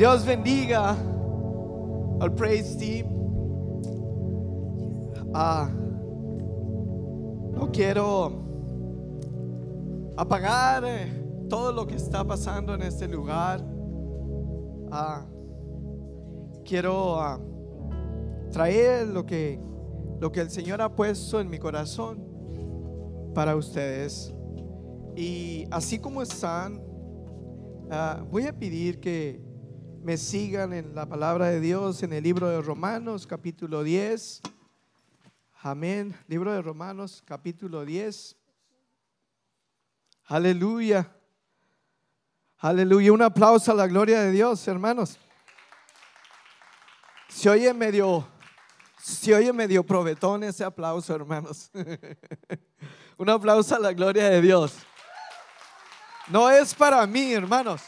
Dios bendiga al praise team. Ah, no quiero apagar eh, todo lo que está pasando en este lugar. Ah, quiero ah, traer lo que, lo que el Señor ha puesto en mi corazón para ustedes. Y así como están, voy a pedir que me sigan en la palabra de Dios en el libro de Romanos capítulo 10. Amén. Libro de Romanos capítulo 10. Aleluya. Aleluya. Un aplauso a la gloria de Dios, hermanos. Se oye medio, se oye medio provetón ese aplauso, hermanos. Un aplauso a la gloria de Dios. No es para mí, hermanos.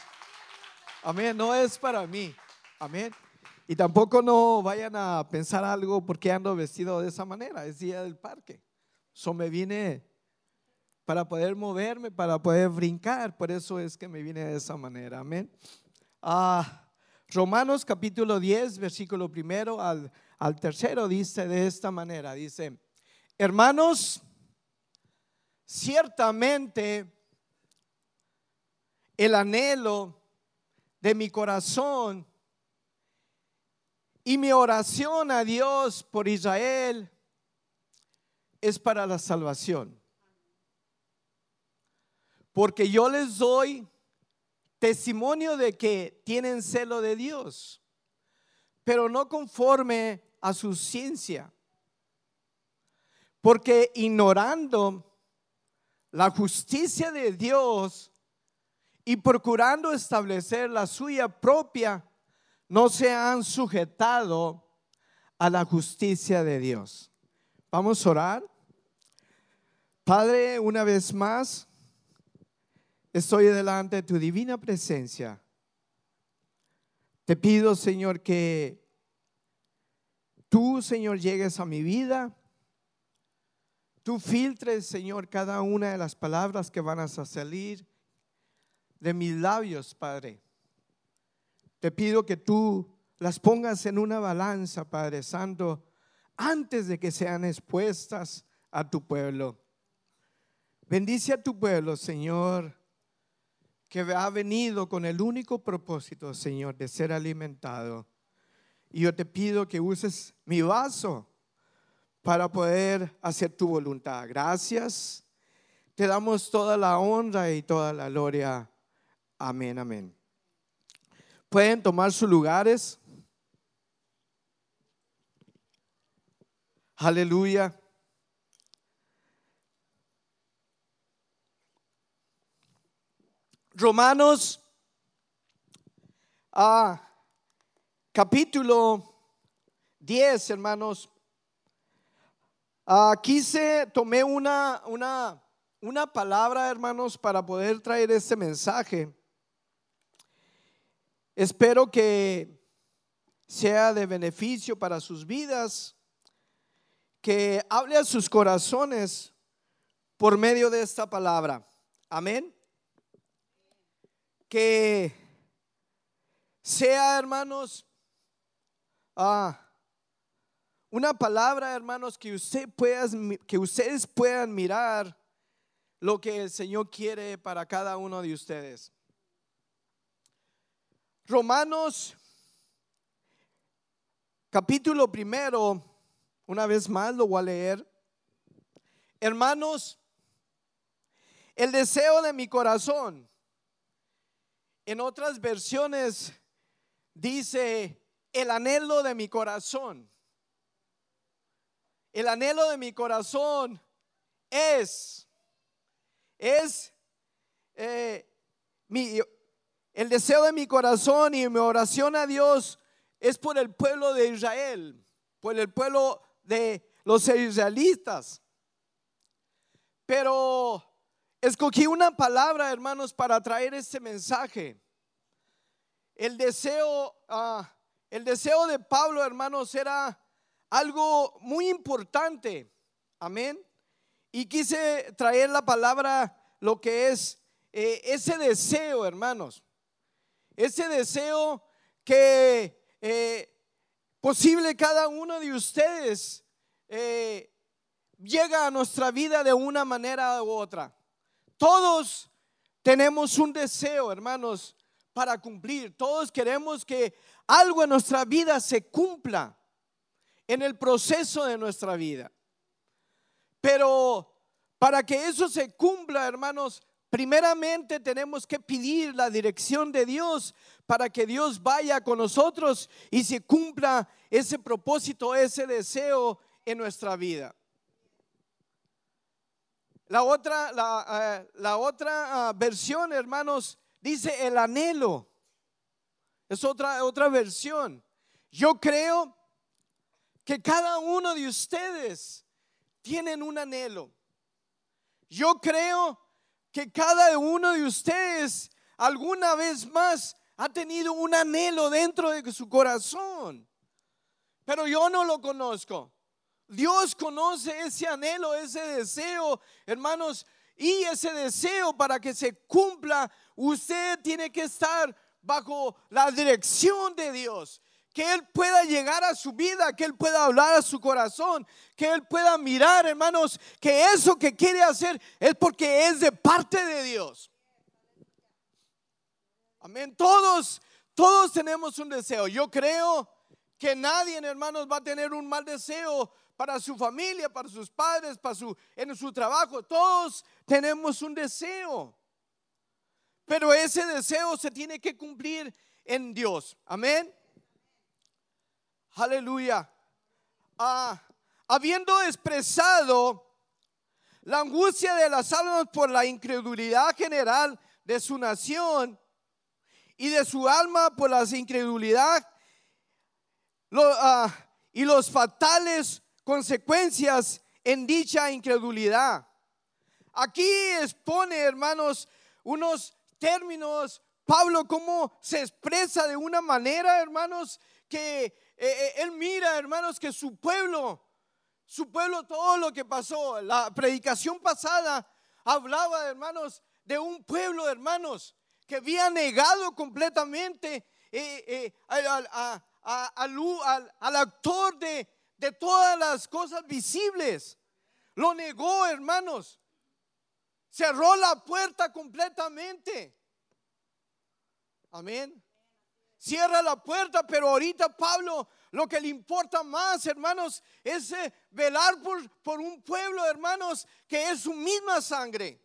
Amén, no es para mí. Amén. Y tampoco no vayan a pensar algo porque ando vestido de esa manera. Es día del parque. So me vine para poder moverme, para poder brincar. Por eso es que me vine de esa manera. Amén. Ah, Romanos capítulo 10, versículo primero al, al tercero dice de esta manera. Dice, hermanos, ciertamente el anhelo de mi corazón y mi oración a Dios por Israel es para la salvación. Porque yo les doy testimonio de que tienen celo de Dios, pero no conforme a su ciencia. Porque ignorando la justicia de Dios, y procurando establecer la suya propia, no se han sujetado a la justicia de Dios. Vamos a orar. Padre, una vez más, estoy delante de tu divina presencia. Te pido, Señor, que tú, Señor, llegues a mi vida. Tú filtres, Señor, cada una de las palabras que van a salir de mis labios, Padre. Te pido que tú las pongas en una balanza, Padre Santo, antes de que sean expuestas a tu pueblo. Bendice a tu pueblo, Señor, que ha venido con el único propósito, Señor, de ser alimentado. Y yo te pido que uses mi vaso para poder hacer tu voluntad. Gracias. Te damos toda la honra y toda la gloria Amén, amén. Pueden tomar sus lugares. Aleluya. Romanos ah, capítulo 10, hermanos. Aquí se tomé una, una, una palabra, hermanos, para poder traer este mensaje. Espero que sea de beneficio para sus vidas, que hable a sus corazones por medio de esta palabra. Amén. Que sea, hermanos, ah, una palabra, hermanos, que, usted pueda, que ustedes puedan mirar lo que el Señor quiere para cada uno de ustedes. Romanos capítulo primero, una vez más lo voy a leer. Hermanos, el deseo de mi corazón, en otras versiones dice, el anhelo de mi corazón. El anhelo de mi corazón es, es eh, mi, el deseo de mi corazón y mi oración a Dios es por el pueblo de Israel, por el pueblo de los israelitas. Pero escogí una palabra, hermanos, para traer este mensaje. El deseo, ah, el deseo de Pablo, hermanos, era algo muy importante. Amén. Y quise traer la palabra, lo que es eh, ese deseo, hermanos. Ese deseo que eh, posible cada uno de ustedes eh, llega a nuestra vida de una manera u otra. Todos tenemos un deseo, hermanos, para cumplir. Todos queremos que algo en nuestra vida se cumpla en el proceso de nuestra vida. Pero para que eso se cumpla, hermanos, primeramente tenemos que pedir la dirección de Dios para que Dios vaya con nosotros y se cumpla ese propósito, ese deseo en nuestra vida. La otra, la, eh, otra ah, versión, hermanos, dice el anhelo. Es otra, otra versión. Yo creo que cada uno de ustedes tienen un anhelo. Yo creo que cada uno de ustedes alguna vez más ha tenido un anhelo dentro de su corazón. Pero yo no lo conozco. Dios conoce ese anhelo, ese deseo, hermanos, y ese deseo para que se cumpla, usted tiene que estar bajo la dirección de Dios. Que Él pueda llegar a su vida, que Él pueda hablar a su corazón, que Él pueda mirar, hermanos, que eso que quiere hacer es porque es de parte de Dios. Amén. Todos, todos tenemos un deseo. Yo creo que nadie, hermanos, va a tener un mal deseo para su familia, para sus padres, para su, en su trabajo. Todos tenemos un deseo. Pero ese deseo se tiene que cumplir en Dios. Amén. Aleluya. Ah, habiendo expresado la angustia de las almas por la incredulidad general de su nación y de su alma por la incredulidad ah, y los fatales consecuencias en dicha incredulidad. Aquí expone, hermanos, unos términos, Pablo, cómo se expresa de una manera, hermanos, que eh, eh, él mira, hermanos, que su pueblo, su pueblo, todo lo que pasó, la predicación pasada hablaba, hermanos, de un pueblo, hermanos, que había negado completamente eh, al actor de, de todas las cosas visibles. Lo negó, hermanos. Cerró la puerta completamente. Amén. Cierra la puerta, pero ahorita Pablo lo que le importa más, hermanos, es eh, velar por, por un pueblo, hermanos, que es su misma sangre.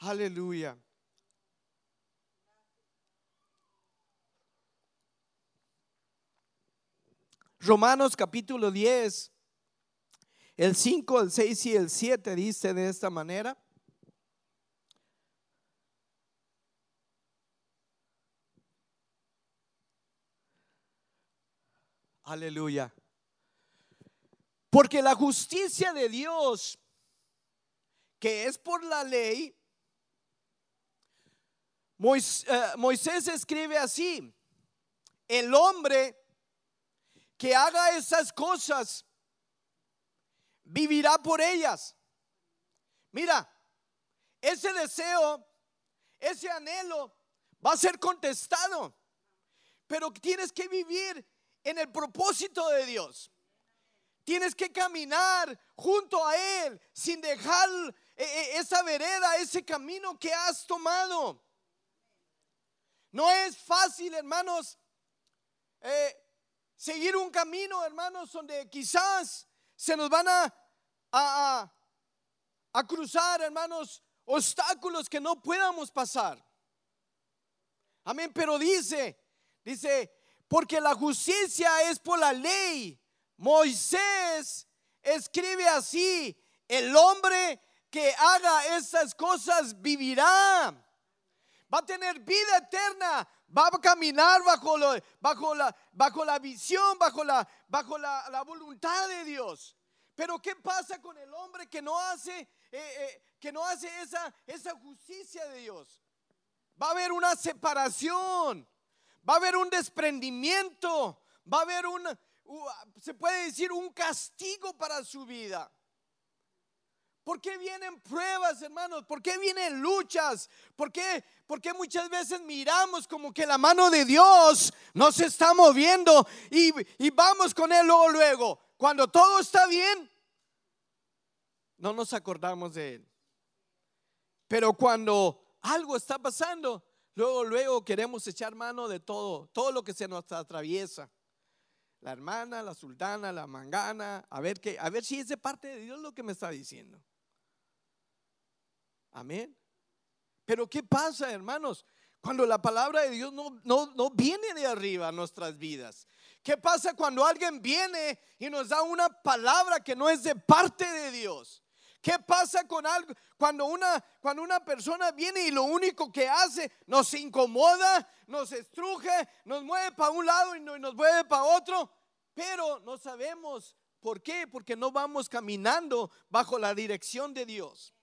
Aleluya. Romanos capítulo 10, el 5, el 6 y el 7 dice de esta manera. Aleluya. Porque la justicia de Dios, que es por la ley, eh, Moisés, escribe así, el hombre que haga esas cosas, vivirá por ellas. Mira, ese deseo, ese anhelo va a ser contestado, pero tienes que vivir en el propósito de Dios. Tienes que caminar junto a Él sin dejar eh, eh, esa vereda, ese camino que has tomado. No es fácil, hermanos, eh, seguir un camino, hermanos, donde quizás se nos van a, a, a cruzar, hermanos, obstáculos que no podamos pasar. Amén, pero dice, dice, porque la justicia es por la ley. Moisés escribe así, el hombre que haga esas cosas vivirá. Va a tener vida eterna va a caminar bajo, la, visión, bajo, la, voluntad de Dios. Pero ¿qué pasa con el hombre que no hace, eh, eh, que no hace esa justicia de Dios? Va a haber una separación, va a haber un desprendimiento, va a haber un, se puede decir, un castigo para su vida. ¿Por qué vienen pruebas, hermanos? ¿Por qué vienen luchas? ¿Por qué, ¿Por qué muchas veces miramos como que la mano de Dios no se está moviendo y, y vamos con Él luego, luego? Cuando todo está bien, no nos acordamos de Él. Pero cuando algo está pasando, luego, luego queremos echar mano de todo, todo lo que se nos atraviesa. La hermana, la sultana, la mangana, a ver, que, a ver si es de parte de Dios lo que me está diciendo. Amén. Pero ¿qué pasa, hermanos? Cuando la palabra de Dios no, no, viene de arriba a nuestras vidas. ¿Qué pasa cuando alguien viene y nos da una palabra que no es de parte de Dios? ¿Qué pasa con algo cuando una cuando una persona viene y lo único que hace nos incomoda, nos estruje, nos mueve para un lado y nos mueve para otro, pero no sabemos por qué, porque no vamos caminando bajo la dirección de Dios.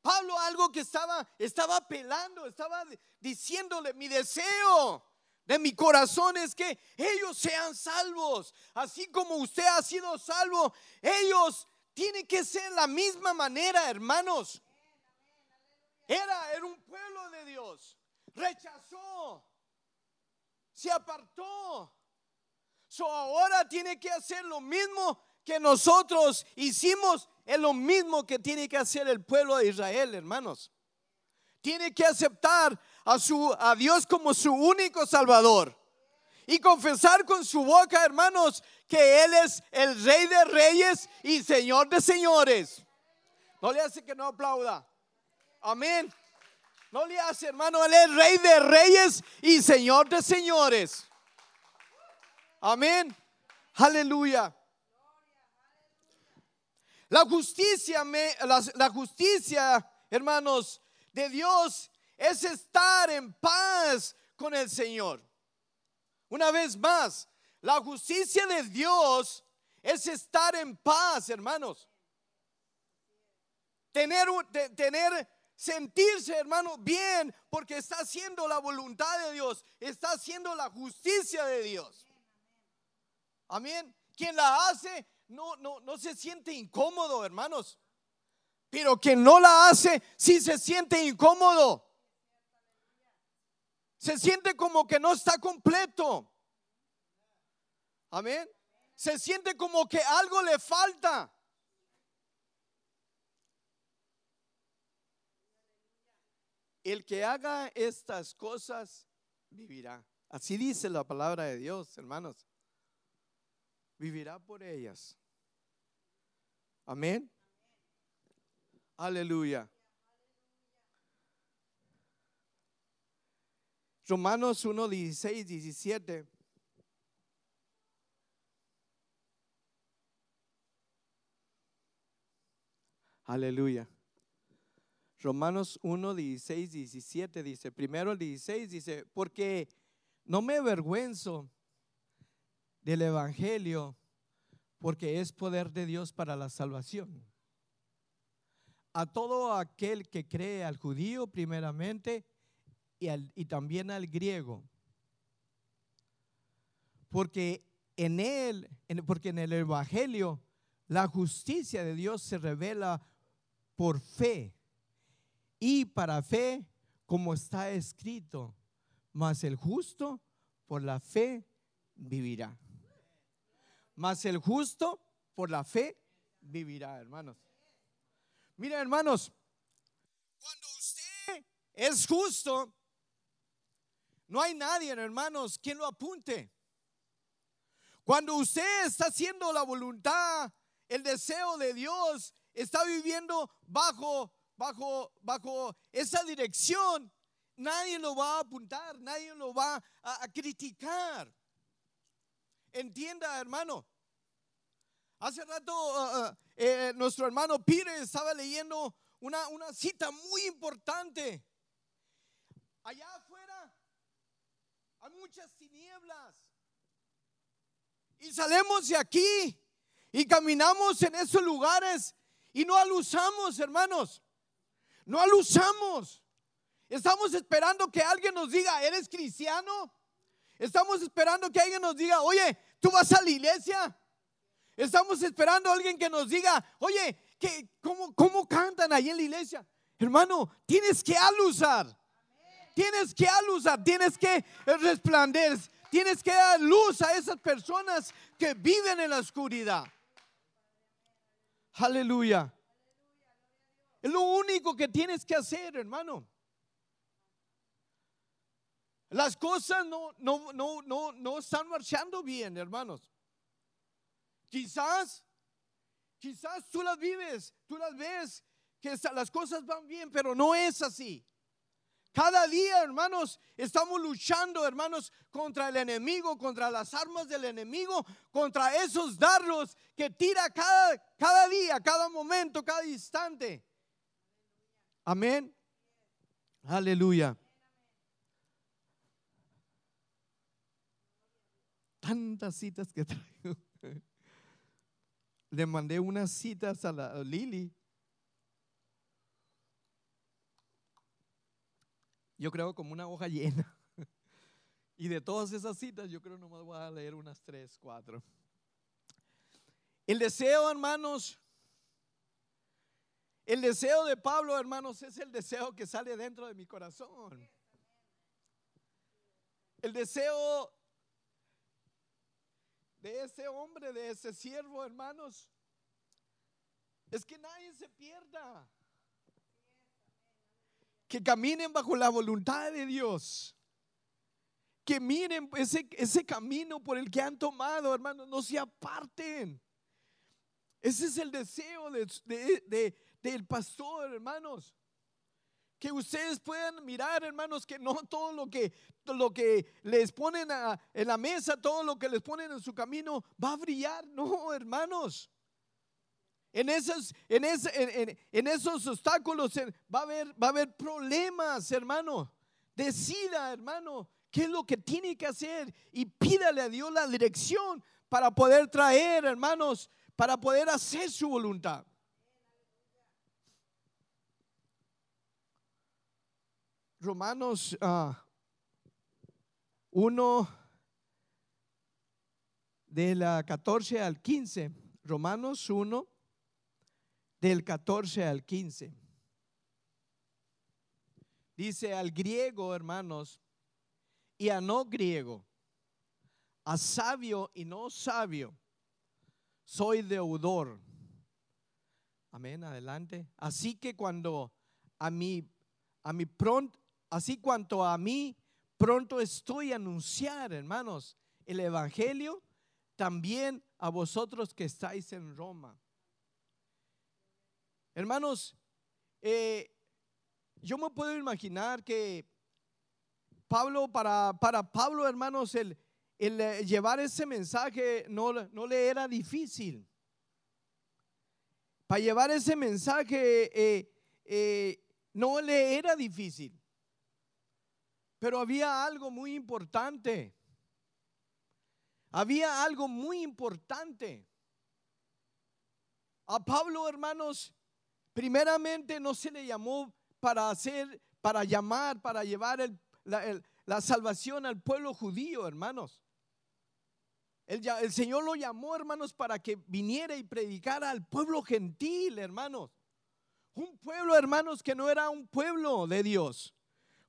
Pablo algo que estaba, estaba apelando, estaba diciéndole, mi deseo de mi corazón es que ellos sean salvos, así como usted ha sido salvo, ellos tienen que ser la misma manera, hermanos. Era, era un pueblo de Dios, rechazó, se apartó. So ahora tiene que hacer lo mismo que nosotros hicimos es lo mismo que tiene que hacer el pueblo de Israel, hermanos. Tiene que aceptar a, su, a Dios como su único Salvador. Y confesar con su boca, hermanos, que Él es el Rey de Reyes y Señor de Señores. No le hace que no aplauda. Amén. No le hace, hermano, Él es Rey de Reyes y Señor de Señores. Amén. Aleluya. La justicia, la, justicia, hermanos, de Dios es estar en paz con el Señor. Una vez más, la justicia de Dios es estar en paz, hermanos. Tener, tener, sentirse, hermano, bien, porque está haciendo la voluntad de Dios, está haciendo la justicia de Dios. Amén. Quien la hace no, no, no se siente incómodo, hermanos. Pero quien no la hace, sí se siente incómodo. Se siente como que no está completo. Amén. Se siente como que algo le falta. El que haga estas cosas vivirá. Así dice la palabra de Dios, hermanos. Vivirá por ellas. Amén. Aleluya. Romanos 1, 16, 17. Aleluya. Romanos 1, 16, 17 dice, primero el 16 dice, porque no me avergüenzo del Evangelio porque es poder de Dios para la salvación. A todo aquel que cree, al judío primeramente y, y también al griego. Porque en él, porque en el Evangelio, la justicia de Dios se revela por fe y para fe, como está escrito, mas el justo por la fe vivirá. Mas el justo por la fe vivirá, hermanos. Mira, hermanos, cuando usted es justo, no hay nadie, hermanos, quien lo apunte. Cuando usted está haciendo la voluntad, el deseo de Dios, está viviendo bajo, bajo, bajo esa dirección, nadie lo va a apuntar, nadie lo va a, criticar. Entienda, hermano. Hace rato uh, uh, eh, nuestro hermano Peter estaba leyendo una, una cita muy importante. Allá hay muchas tinieblas. Y salimos de aquí y caminamos en esos lugares y no alusamos, hermanos. No alusamos. Estamos esperando que alguien nos diga, ¿eres cristiano? Estamos esperando que alguien nos diga, oye, ¿tú vas a la iglesia? Estamos esperando a alguien que nos diga, oye, que cómo, cómo cantan ahí en la iglesia. Hermano, tienes que alusar. Tienes que alusar, tienes que resplandecer, tienes que dar luz a esas personas que viven en la oscuridad. Aleluya. Es lo único que tienes que hacer, hermano. Las cosas no, no, no, no, no están marchando bien, hermanos. Quizás, quizás tú las vives, tú las ves, que las cosas van bien, pero no es así. Cada día, hermanos, estamos luchando, hermanos, contra el enemigo, contra las armas del enemigo, contra esos dardos que tira cada, cada día, cada momento, cada instante. Amén. Aleluya. Tantas citas que traigo. Le mandé unas citas a la Lili. Yo creo como una hoja llena. Y de todas esas citas, yo creo nomás voy a leer unas tres, cuatro. El deseo, hermanos, el deseo de Pablo, hermanos, es el deseo que sale dentro de mi corazón. El deseo de ese hombre, de ese siervo, hermanos, es que nadie se pierda. Que caminen bajo la voluntad de Dios. Que miren ese, ese camino por el que han tomado, hermanos, no se aparten. Ese es el deseo de, de, del pastor, hermanos. Que ustedes puedan mirar, hermanos, que no todo lo que, lo que les ponen en la mesa, todo lo que les ponen en su camino va a brillar. No, hermanos. En esos, en, en, esos obstáculos va a, haber, va a haber problemas, hermano. Decida, hermano, qué es lo que tiene que hacer y pídale a Dios la dirección para poder traer, hermanos, para poder hacer su voluntad. Romanos 1 ah, de la 14 al 15. Romanos 1 del 14 al 15. Dice al griego, hermanos, y a no griego, a sabio y no sabio, soy deudor. Amén, adelante. Así que cuando a mi, a mi pronto, Así cuanto a mí, pronto estoy a anunciar, hermanos, el Evangelio también a vosotros que estáis en Roma. Hermanos, eh, yo me puedo imaginar que Pablo, para, para Pablo, hermanos, el, eh, llevar ese mensaje no, no, le era difícil. Para llevar ese mensaje eh, no le era difícil. Pero había algo muy importante. Había algo muy importante. A Pablo, hermanos, primeramente no se le llamó para hacer, para llamar, para llevar la, salvación al pueblo judío, hermanos. El, el Señor lo llamó, hermanos, para que viniera y predicara al pueblo gentil, hermanos. Un pueblo, hermanos, que no era un pueblo de Dios.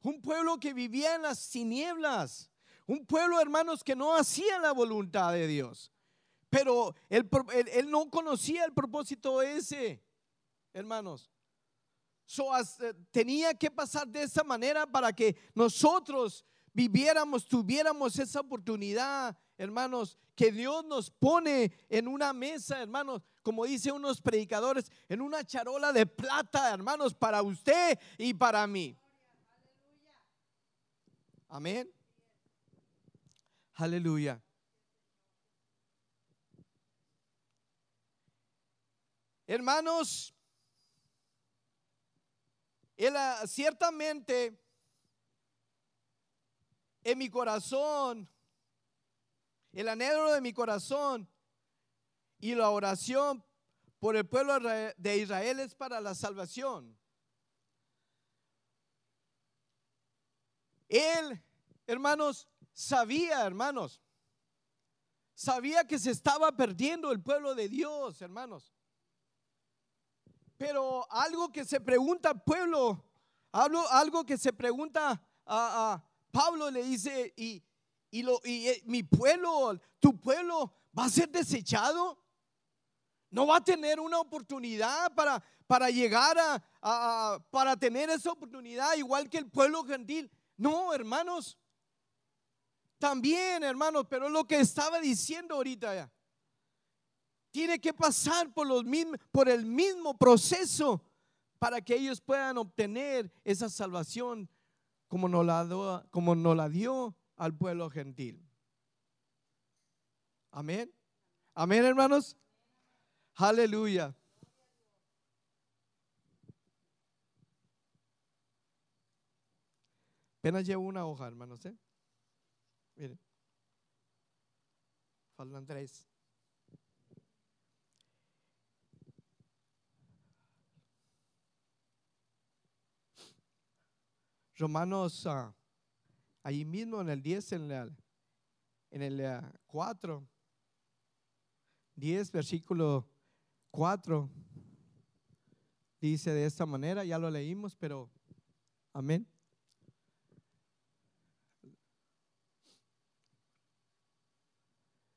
Un pueblo que vivía en las tinieblas. Un pueblo, hermanos, que no hacía la voluntad de Dios. Pero él, no conocía el propósito ese, hermanos. Eh, tenía que pasar de esa manera para que nosotros viviéramos, tuviéramos esa oportunidad, hermanos, que Dios nos pone en una mesa, hermanos, como dicen unos predicadores, en una charola de plata, hermanos, para usted y para mí. Amén. Aleluya. Hermanos, él, ah, ciertamente en mi corazón, el anhelo de mi corazón y la oración por el pueblo de Israel es para la salvación. Él, hermanos, sabía, hermanos, sabía que se estaba perdiendo el pueblo de Dios, hermanos. Pero algo que se pregunta pueblo, algo, que se pregunta a, Pablo le dice, y, y, lo, y eh, mi pueblo, tu pueblo va a ser desechado. No va a tener una oportunidad para, para llegar a, a, para tener esa oportunidad, igual que el pueblo gentil. No, hermanos. También, hermanos, pero lo que estaba diciendo ahorita ya. Tiene que pasar por, los mismos, por el mismo proceso para que ellos puedan obtener esa salvación como nos la, como nos la dio al pueblo gentil. Amén. Amén, hermanos. Aleluya. Apenas llevo una hoja, hermanos. ¿eh? Miren. Faltan tres. Romanos, uh, ahí mismo en el 10, en el, en el 4, ah, 10, versículo 4, dice de esta manera, ya lo leímos, pero amén.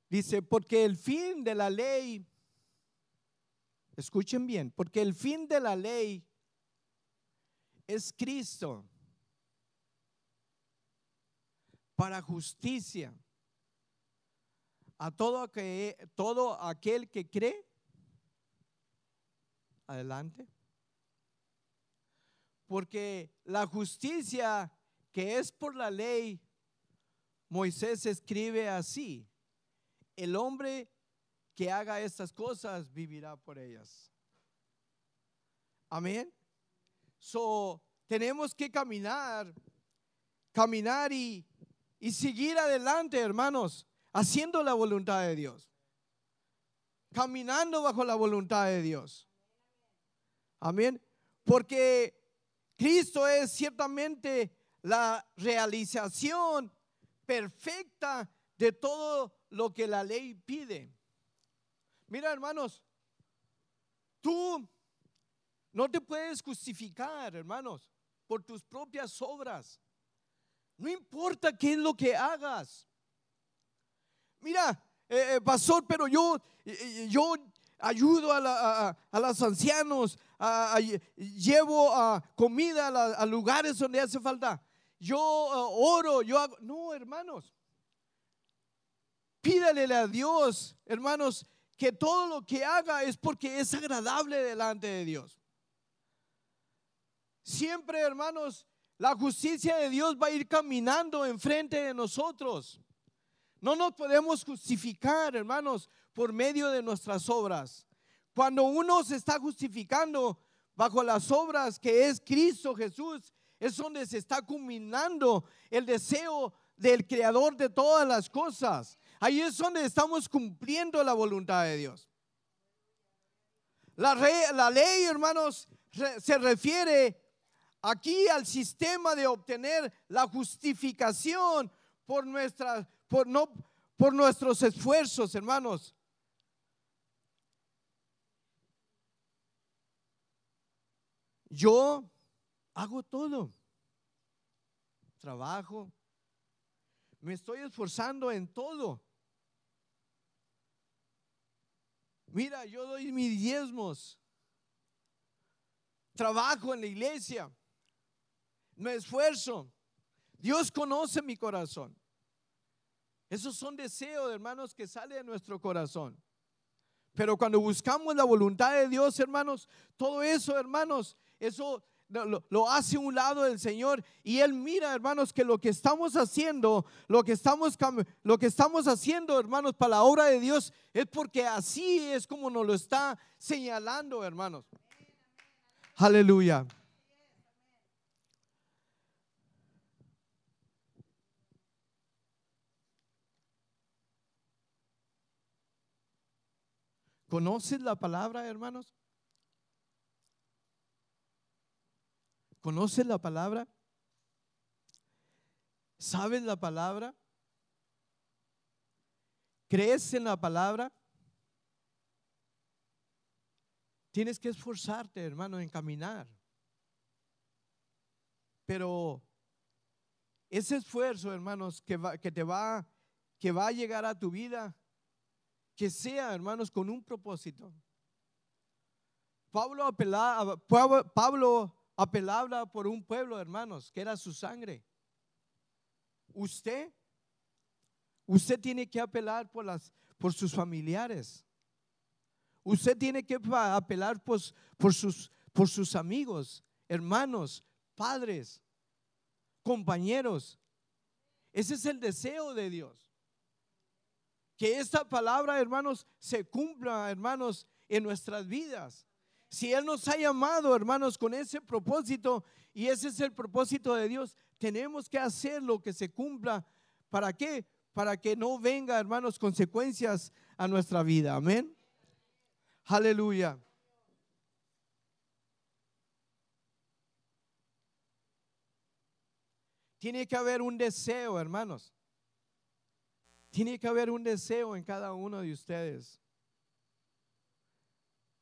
Dice, porque el fin de la ley, escuchen bien, porque el fin de la ley es Cristo para justicia a todo, que, todo aquel que cree. Adelante. Porque la justicia que es por la ley, Moisés escribe así el hombre que haga estas cosas vivirá por ellas. Amén. So, tenemos que caminar, caminar y, y seguir adelante, hermanos, haciendo la voluntad de Dios. Caminando bajo la voluntad de Dios. Amén. Porque Cristo es ciertamente la realización perfecta de todo lo que la ley pide. Mira, hermanos, tú no te puedes justificar, hermanos, por tus propias obras. No importa qué es lo que hagas. Mira, eh, eh, pastor, pero yo, eh, yo ayudo a, a, los ancianos, llevo comida a, lugares donde hace falta. Yo oro, yo hago. No, hermanos. Pídale a Dios, hermanos, que todo lo que haga es porque es agradable delante de Dios. Siempre, hermanos, la justicia de Dios va a ir caminando enfrente de nosotros. No nos podemos justificar, hermanos, por medio de nuestras obras. Cuando uno se está justificando bajo las obras que es Cristo Jesús, es donde se está culminando el deseo del creador de todas las cosas. Ahí es donde estamos cumpliendo la voluntad de Dios. La, la ley, hermanos, se refiere aquí al sistema de obtener la justificación por, nuestra, por, no, por nuestros esfuerzos, hermanos. Yo hago todo. Trabajo. Me estoy esforzando en todo. Mira, yo doy mis diezmos. Trabajo en la iglesia. Me esfuerzo. Dios conoce mi corazón. Esos son deseos, hermanos, que salen de nuestro corazón. Pero cuando buscamos la voluntad de Dios, hermanos, todo eso, hermanos, eso lo, hace un lado del Señor y Él mira, hermanos, que lo que estamos haciendo, lo que estamos, lo que estamos haciendo, hermanos, para la obra de Dios, es porque así es como nos lo está señalando, hermanos. Aleluya. ¿Conoces la palabra, hermanos? ¿Conoces la palabra? ¿Sabes la palabra? ¿Crees en la palabra? Tienes que esforzarte, hermano, en caminar. Pero ese esfuerzo, hermanos, que, va, que te va, que va a llegar a tu vida, que sea, hermanos, con un propósito. Pablo apelaba, Pablo apelaba por un pueblo, hermanos, que era su sangre. Usted, usted tiene que apelar por, las, por sus familiares. Usted tiene que apelar por, por, sus, por sus amigos, hermanos, padres, compañeros. Ese es el deseo de Dios. Que esta palabra, hermanos, se cumpla, hermanos, en nuestras vidas. Si Él nos ha llamado, hermanos, con ese propósito, y ese es el propósito de Dios, tenemos que hacer lo que se cumpla. ¿Para qué? Para que no venga, hermanos, consecuencias a nuestra vida. Amén. Aleluya. Tiene que haber un deseo, hermanos. Tiene que haber un deseo en cada uno de ustedes.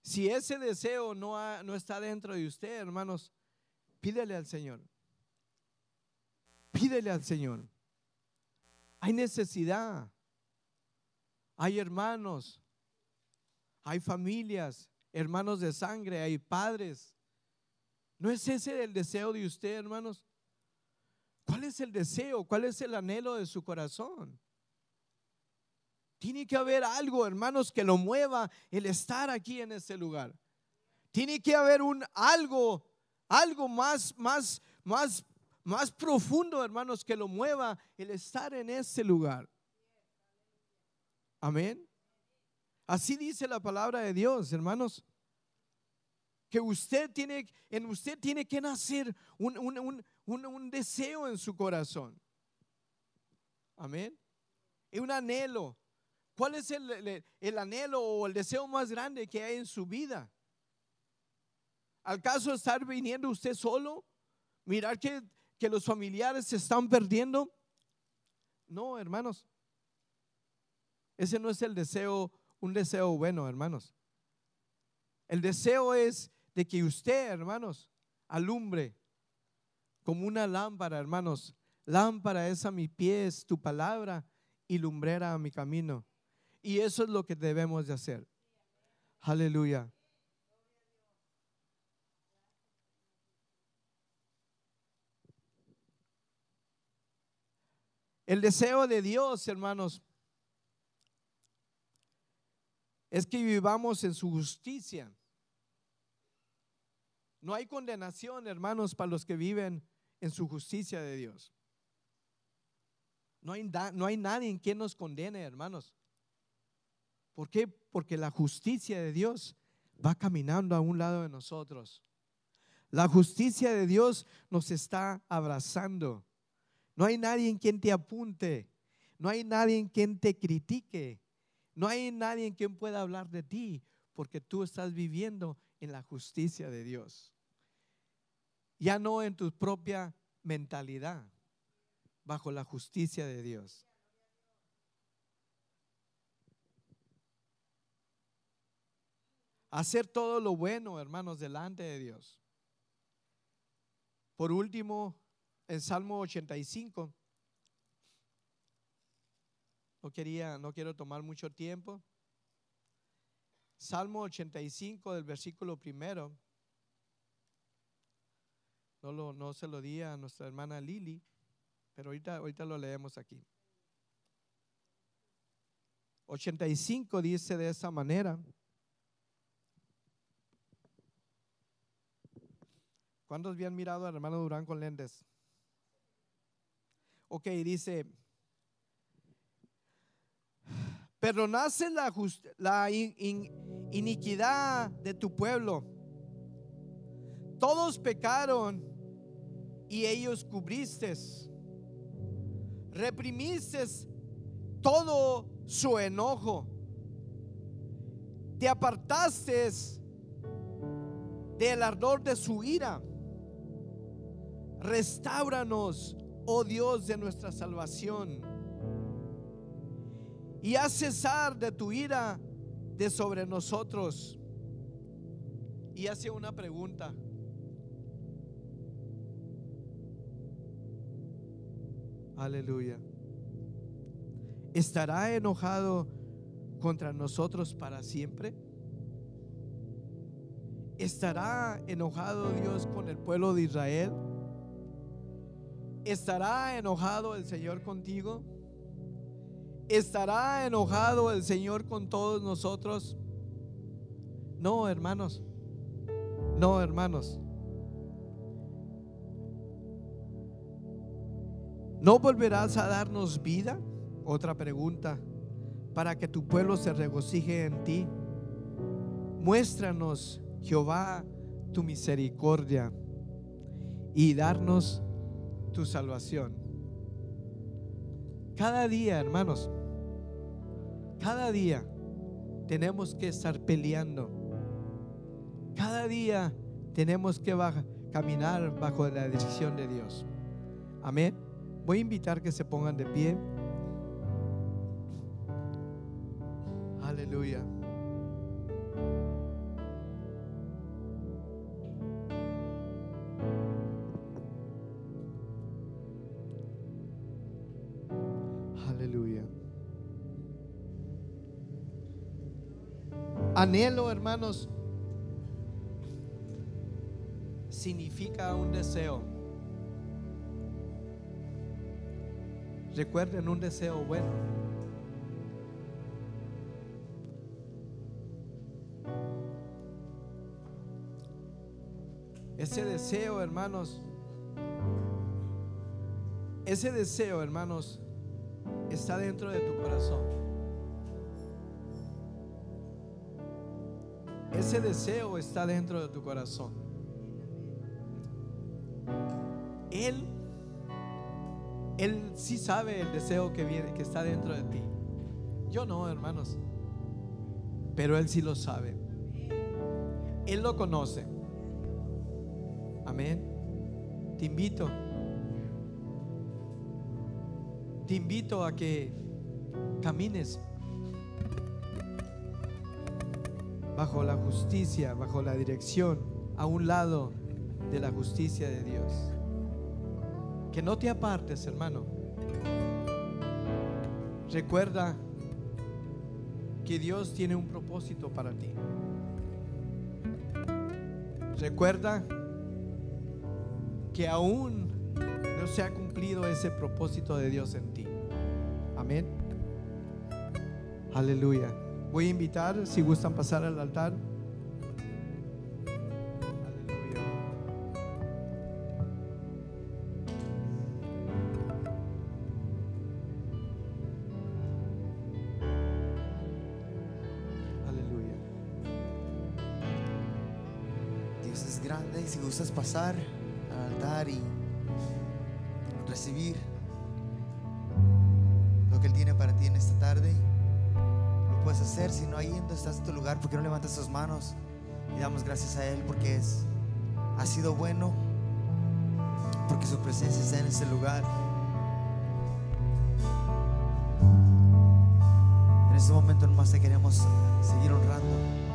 Si ese deseo no, no está dentro de usted, hermanos, pídele al Señor. Pídele al Señor. Hay necesidad. Hay hermanos. Hay familias, hermanos de sangre, hay padres. ¿No es ese el deseo de usted, hermanos? ¿Cuál es el deseo? ¿Cuál es el anhelo de su corazón? Tiene que haber algo, hermanos, que lo mueva el estar aquí en este lugar. Tiene que haber un algo, algo más, más, más, más profundo, hermanos, que lo mueva el estar en este lugar. Amén. Así dice la palabra de Dios, hermanos. Que usted tiene, en usted tiene que nacer un, un, un, deseo en su corazón. Amén. Y un anhelo. ¿Cuál es el, el, anhelo o el deseo más grande que hay en su vida? ¿Al caso estar viniendo usted solo? Mirar que, que los familiares se están perdiendo. No, hermanos. Ese no es el deseo, un deseo bueno, hermanos. El deseo es de que usted, hermanos, alumbre como una lámpara, hermanos. Lámpara es a mi pies tu palabra y lumbrera a mi camino. Y eso es lo que debemos de hacer. Aleluya. El deseo de Dios, hermanos, es que vivamos en su justicia. No hay condenación, hermanos, para los que viven en su justicia de Dios. No hay, no hay nadie en quien nos condene, hermanos. ¿Por qué? Porque la justicia de Dios va caminando a un lado de nosotros. La justicia de Dios nos está abrazando. No hay nadie en quien te apunte. No hay nadie en quien te critique. No hay nadie en quien pueda hablar de ti porque tú estás viviendo en la justicia de Dios. Ya no en tu propia mentalidad, bajo la justicia de Dios. Hacer todo lo bueno, hermanos, delante de Dios. Por último, en Salmo 85, no quería, no quiero tomar mucho tiempo. Salmo 85 del versículo primero. No, lo, no se lo di a nuestra hermana Lili, pero ahorita, ahorita lo leemos aquí. 85 dice de esa manera. ¿Cuántos habían mirado al hermano Durán con lentes? Ok, dice, perdonaste la, la iniquidad de tu pueblo. Todos pecaron y ellos cubriste. Reprimiste todo su enojo. Te apartaste del ardor de su ira Restauranos, oh Dios de nuestra salvación. Y haz cesar de tu ira de sobre nosotros. y hace una pregunta. Aleluya. ¿Estará enojado contra nosotros para siempre? ¿Estará enojado Dios con el pueblo de Israel? ¿Estará enojado el Señor contigo? ¿Estará enojado el Señor con todos nosotros? No, hermanos. No, hermanos. ¿No volverás a darnos vida? Otra pregunta. Para que tu pueblo se regocije en ti. Muéstranos, Jehová, tu misericordia y darnos tu salvación. Cada día, hermanos, cada día tenemos que estar peleando. Cada día tenemos que caminar bajo la decisión de Dios. Amén. Voy a invitar que se pongan de pie. Aleluya. Anhelo, hermanos, significa un deseo. Recuerden un deseo bueno. Ese deseo, hermanos, ese deseo, hermanos, está dentro de tu corazón. Ese deseo está dentro de tu corazón. Él, Él sí sabe el deseo que viene, que está dentro de ti. Yo no, hermanos. Pero Él sí lo sabe. Él lo conoce. Amén. Te invito. Te invito a que camines bajo la justicia, bajo la dirección, a un lado de la justicia de Dios. Que no te apartes, hermano. Recuerda que Dios tiene un propósito para ti. Recuerda que aún no se ha cumplido ese propósito de Dios en ti. Amén. Aleluya. Voy a invitar, si gustan pasar al altar. Aleluya. Dios es grande y si gustas pasar tus manos y damos gracias a Él porque es, ha sido bueno, porque su presencia está en ese lugar. En este momento nomás te queremos seguir honrando.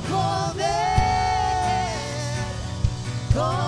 poder. Con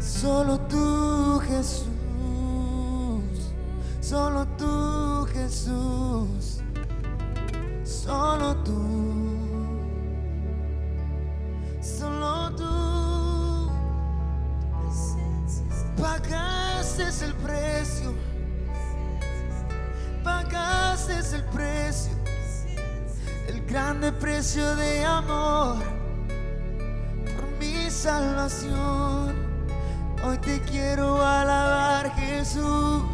Solo tú, Jesús. Solo tú, Jesús. Solo tú. Solo tú. Pagaste el precio. Pagaste el precio. El grande precio de amor por mi salvación. Hoy te quiero alabar, Jesús.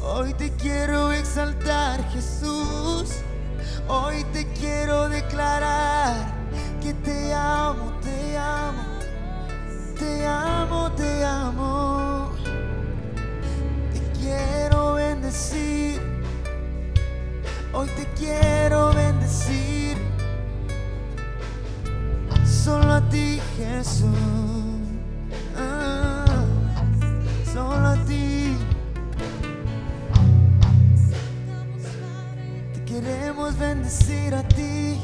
Hoy te quiero exaltar, Jesús. Hoy te quiero declarar que te amo, te amo, te amo, te amo. Te quiero bendecir. Hoy te quiero bendecir. Solo a ti, Jesús. Bendecir a ti.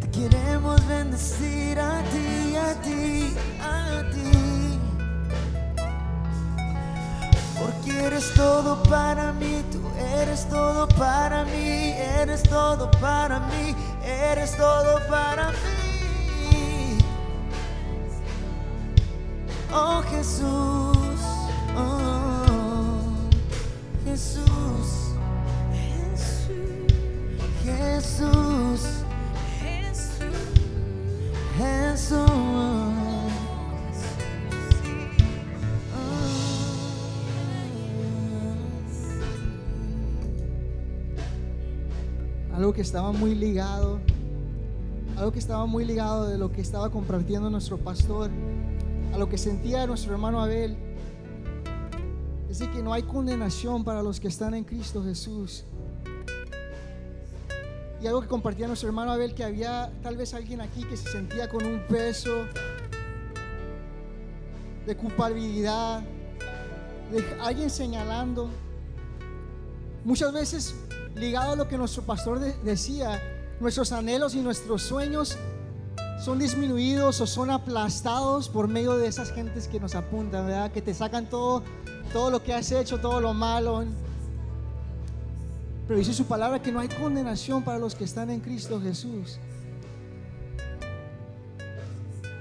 Te queremos bendecir a ti, a ti, a ti. Porque eres todo para mí, tú eres todo para mí, eres todo para mí, eres todo para mí. Oh Jesús, algo que estaba muy ligado, algo que estaba muy ligado de lo que estaba compartiendo nuestro pastor, a lo que sentía nuestro hermano Abel. Es de que no hay condenación para los que están en Cristo Jesús. Y algo que compartía nuestro hermano Abel, que había tal vez alguien aquí que se sentía con un peso de culpabilidad, de alguien señalando. Muchas veces ligado a lo que nuestro pastor de- decía, nuestros anhelos y nuestros sueños son disminuidos o son aplastados por medio de esas gentes que nos apuntan, ¿verdad? Que te sacan todo, todo lo que has hecho, todo lo malo. Pero dice su palabra que no hay condenación para los que están en Cristo Jesús.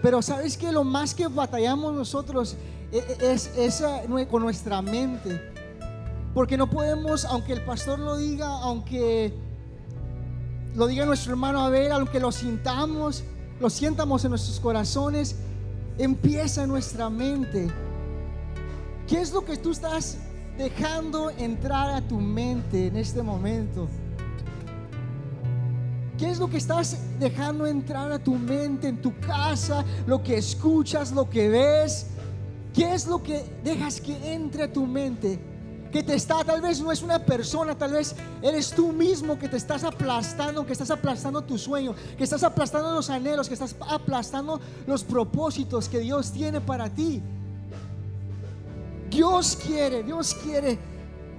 Pero sabes que lo más que batallamos nosotros e- e- es, esa con nuestra mente. Porque no podemos, aunque el pastor lo diga, aunque lo diga nuestro hermano Abel, aunque lo sintamos, lo sientamos en nuestros corazones, empieza en nuestra mente. ¿Qué es lo que tú estás dejando entrar a tu mente en este momento? ¿Qué es lo que estás dejando entrar a tu mente, en tu casa, lo que escuchas, lo que ves? ¿Qué es lo que dejas que entre a tu mente? Que te está, tal vez no es una persona, tal vez eres tú mismo que te estás aplastando, que estás aplastando tu sueño, que estás aplastando los anhelos, que estás aplastando los propósitos que Dios tiene para ti. Dios quiere, Dios quiere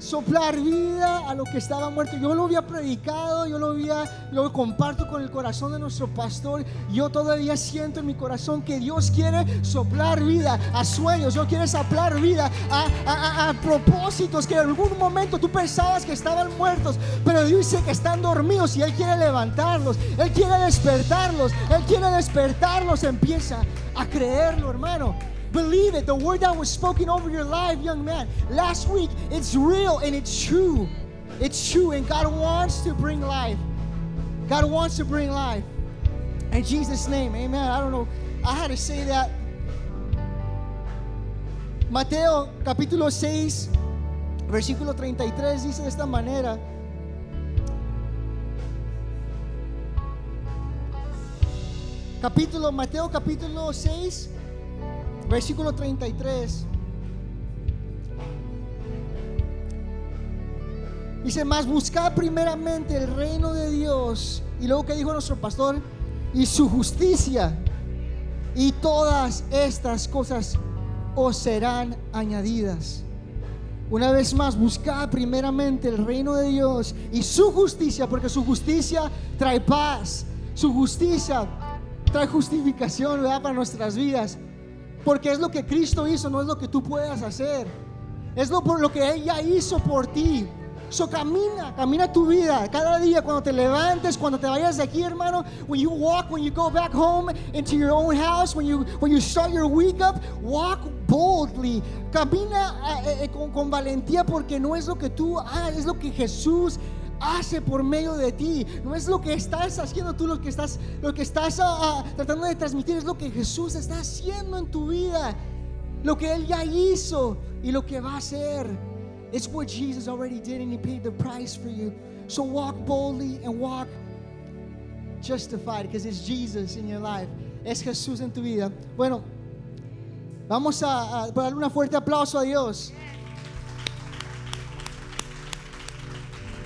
soplar vida a lo que estaba muerto. Yo lo había predicado, yo lo había, lo comparto con el corazón de nuestro pastor. Yo todavía siento en mi corazón que Dios quiere soplar vida a sueños, Dios quiere soplar vida a- a- a propósitos que en algún momento tú pensabas que estaban muertos, pero Dios dice que están dormidos y Él quiere levantarlos, Él quiere despertarlos, Él quiere despertarlos. Empieza a creerlo, hermano. Believe it. The word that was spoken over your life, young man, last week, it's real and it's true. It's true, and God wants to bring life. God wants to bring life. In Jesus' name, amen. I don't know. I had to say that. Mateo capítulo 6, versículo 33 dice de esta manera. Capítulo, Mateo capítulo 6, versículo 33. Dice, más buscad primeramente el reino de Dios. Y luego que dijo nuestro pastor, y su justicia. Y todas estas cosas os serán añadidas. Una vez más, buscad primeramente el reino de Dios y su justicia, porque su justicia trae paz. Su justicia trae justificación, ¿verdad? Para nuestras vidas. Porque es lo que Cristo hizo, no es lo que tú puedas hacer. Es lo, por lo que ella hizo por ti. So camina, camina tu vida cada día cuando te levantes, cuando te vayas de aquí, hermano. When you walk, when you go back home into your own house, when you when you start your week up, walk boldly. Camina eh, eh, con, con valentía porque no es lo que tú haces, es lo que Jesús hace por medio de ti. No es lo que estás haciendo tú, lo que estás, lo que estás ah, ah, tratando de transmitir, es lo que Jesús está haciendo en tu vida. Lo que Él ya hizo y lo que va a hacer. It's what Jesus already did and He paid the price for you. So walk boldly and walk justified because it's Jesus in your life. Es Jesús en tu vida. Bueno, vamos a, a darle un fuerte aplauso a Dios.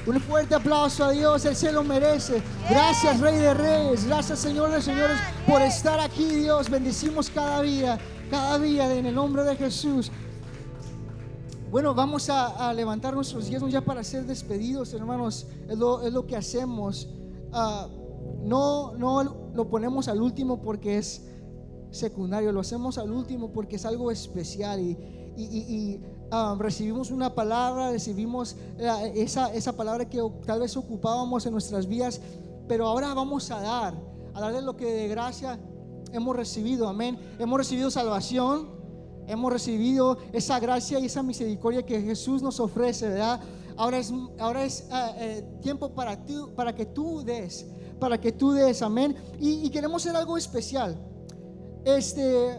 Un fuerte aplauso a Dios, Él se lo merece. Gracias, Rey de Reyes. Gracias, Señor de Señores, por estar aquí, Dios. Bendecimos cada día, cada día en el nombre de Jesús. Bueno, vamos a, levantar nuestros diezmos ya para ser despedidos, hermanos. Es lo, que hacemos. Ah, no, no lo ponemos al último porque es secundario, lo hacemos al último porque es algo especial y, ah, recibimos una palabra, recibimos eh, esa, esa palabra que tal vez ocupábamos en nuestras vidas, pero ahora vamos a dar, a darle lo que de gracia hemos recibido, amén. Hemos recibido salvación, hemos recibido esa gracia y esa misericordia que Jesús nos ofrece, ¿verdad? Ahora es, ahora es eh, tiempo para, tú, para que tú des, para que tú des, amén. Y, queremos hacer algo especial. Este,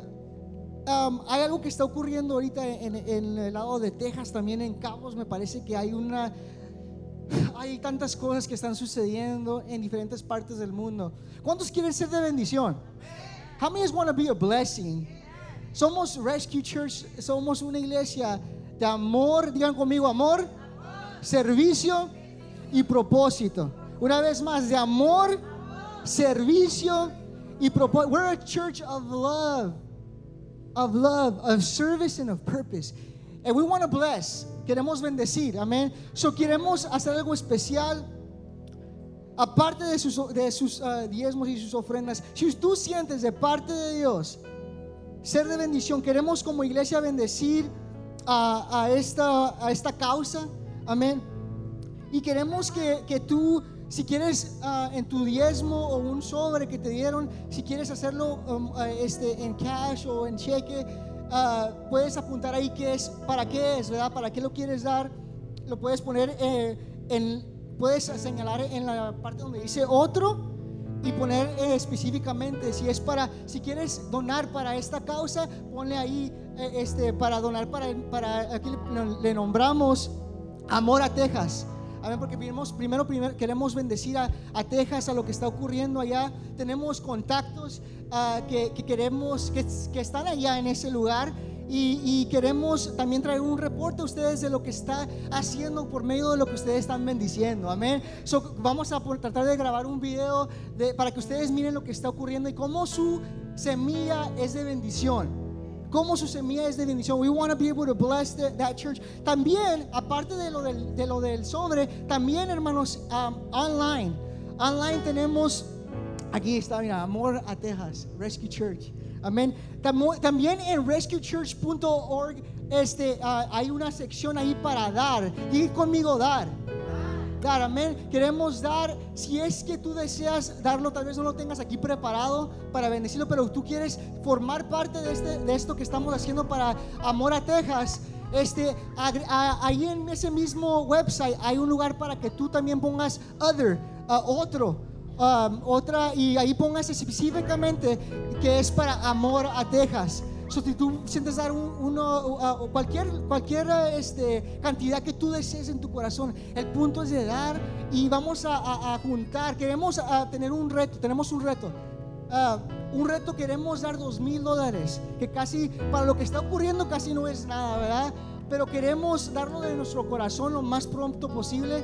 hay algo que está ocurriendo ahorita en, en, el lado de Texas, también en Cabos, me parece que hay una... Hay tantas cosas que están sucediendo en diferentes partes del mundo. ¿Cuántos quieren ser de bendición? How many want to be a blessing? Somos Rescue Church, somos una iglesia de amor, digan conmigo amor, servicio y propósito. Una vez más, de amor, servicio y propósito. We're a church of love, of love, of service and of purpose. And we want to bless. Queremos bendecir, amén. So queremos hacer algo especial. Aparte de sus, de sus uh, diezmos y sus ofrendas, si tú sientes de parte de Dios ser de bendición. Queremos como iglesia bendecir a, esta, a esta causa. Amén. Y queremos que, que tú, si quieres ah, en tu diezmo o un sobre que te dieron, si quieres hacerlo um, ah, este, en cash o en cheque, ah, puedes apuntar ahí qué es, para qué es, ¿verdad? ¿Para qué lo quieres dar? Lo puedes poner eh, en, puedes señalar en la parte donde dice otro y poner eh, específicamente si es para si quieres donar para esta causa ponle ahí eh, este para donar para para aquí le, nombramos amor a Texas Amén, porque primero, primero queremos bendecir a, a, Texas, a lo que está ocurriendo allá. Tenemos contactos ah, que, que, queremos, que, que están allá en ese lugar y, queremos también traer un reporte a ustedes de lo que está haciendo por medio de lo que ustedes están bendiciendo. Amén. vamos a tratar de grabar un video para que ustedes miren lo que está ocurriendo y cómo su semilla es de bendición. Cómo su semilla es de bendición. We want to be able to bless that church. También, aparte de lo del, de lo del sobre, también, hermanos, um, online. Online tenemos, aquí está, mira, Amor a Texas, Rescue Church. Amén. También en rescuechurch.org este, ah, hay una sección ahí para dar. Y conmigo dar. Dar, amén. Queremos dar, si es que tú deseas darlo, tal vez no lo tengas aquí preparado para bendecirlo, pero tú quieres formar parte de, este, de esto que estamos haciendo para Amor a Texas. Este, ahí en ese mismo website hay un lugar para que tú también pongas other, ah, otro. Um, otra, y ahí pongas específicamente que es para amor a Texas. So, si tú sientes dar uno, uh, cualquier, cualquier este, cantidad que tú desees en tu corazón, el punto es de dar y vamos a, juntar. Queremos tener un reto, tenemos un reto. Uh, un reto queremos dar dos mil dólares, que casi para lo que está ocurriendo casi no es nada, ¿verdad? Pero queremos darlo de nuestro corazón lo más pronto posible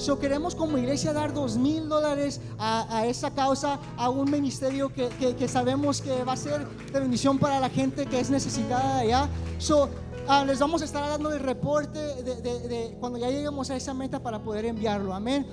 So queremos como iglesia dar dos mil dólares a, esa causa, a un ministerio que, que, sabemos que va a ser de bendición para la gente que es necesitada de allá. So, ah, les vamos a estar dando el reporte de, cuando ya lleguemos a esa meta para poder enviarlo. Amén.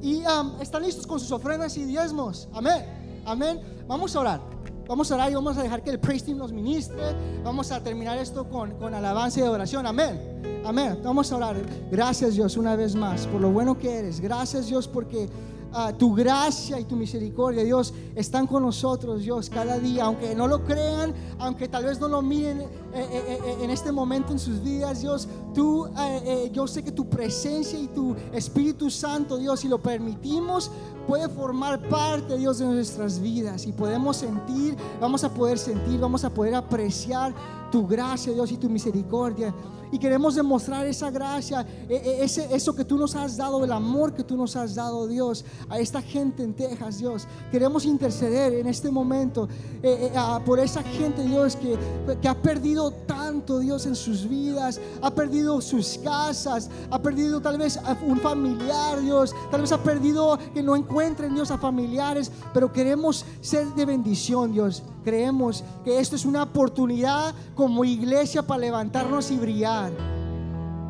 Y están listos con sus ofrendas y diezmos. Amén. Amén. Vamos a orar. Vamos a orar y vamos a dejar que el praise team nos ministre. Vamos a terminar esto con, con alabanza y adoración. Amén. Amén. Vamos a orar. Gracias Dios una vez más por lo bueno que eres. Gracias Dios porque ah, tu gracia y tu misericordia, Dios, están con nosotros, Dios, cada día. Aunque no lo crean, aunque tal vez no lo miren eh, eh, eh, en este momento en sus vidas, Dios, eh, eh, yo sé que tu presencia y tu Espíritu Santo, Dios, si lo permitimos, puede formar parte, Dios, de nuestras vidas y podemos sentir, vamos a poder sentir, vamos a poder apreciar tu gracia, Dios, y tu misericordia. Y queremos demostrar esa gracia, e- e- ese, eso que tú nos has dado, el amor que tú nos has dado, Dios, a esta gente en Texas, Dios. Queremos interceder en este momento eh, por esa gente, Dios, que, que ha perdido tanto, Dios, en sus vidas, ha perdido sus casas, ha perdido tal vez a un familiar, Dios, tal vez ha perdido que no encuentren, Dios, a familiares, pero queremos ser de bendición, Dios. Creemos que esto es una oportunidad como iglesia para levantarnos y brillar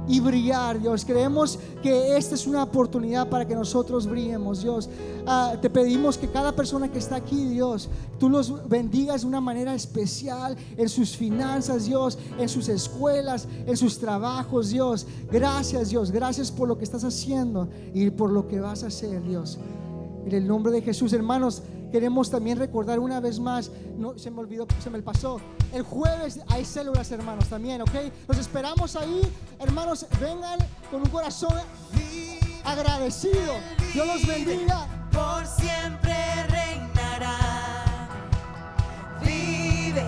y brillar, Dios. Creemos que esta es una oportunidad para que nosotros brillemos, Dios. Ah, te pedimos que cada persona que está aquí, Dios, tú los bendigas de una manera especial en sus finanzas, Dios, en sus escuelas, en sus trabajos, Dios. Gracias, Dios. Gracias por lo que estás haciendo y por lo que vas a hacer, Dios. En el nombre de Jesús, hermanos, queremos también recordar una vez más, no se me olvidó, se me pasó. El jueves hay células, hermanos, también, ¿ok? Los esperamos ahí, hermanos, vengan con un corazón agradecido. Dios los bendiga. por siempre reinará. Vive,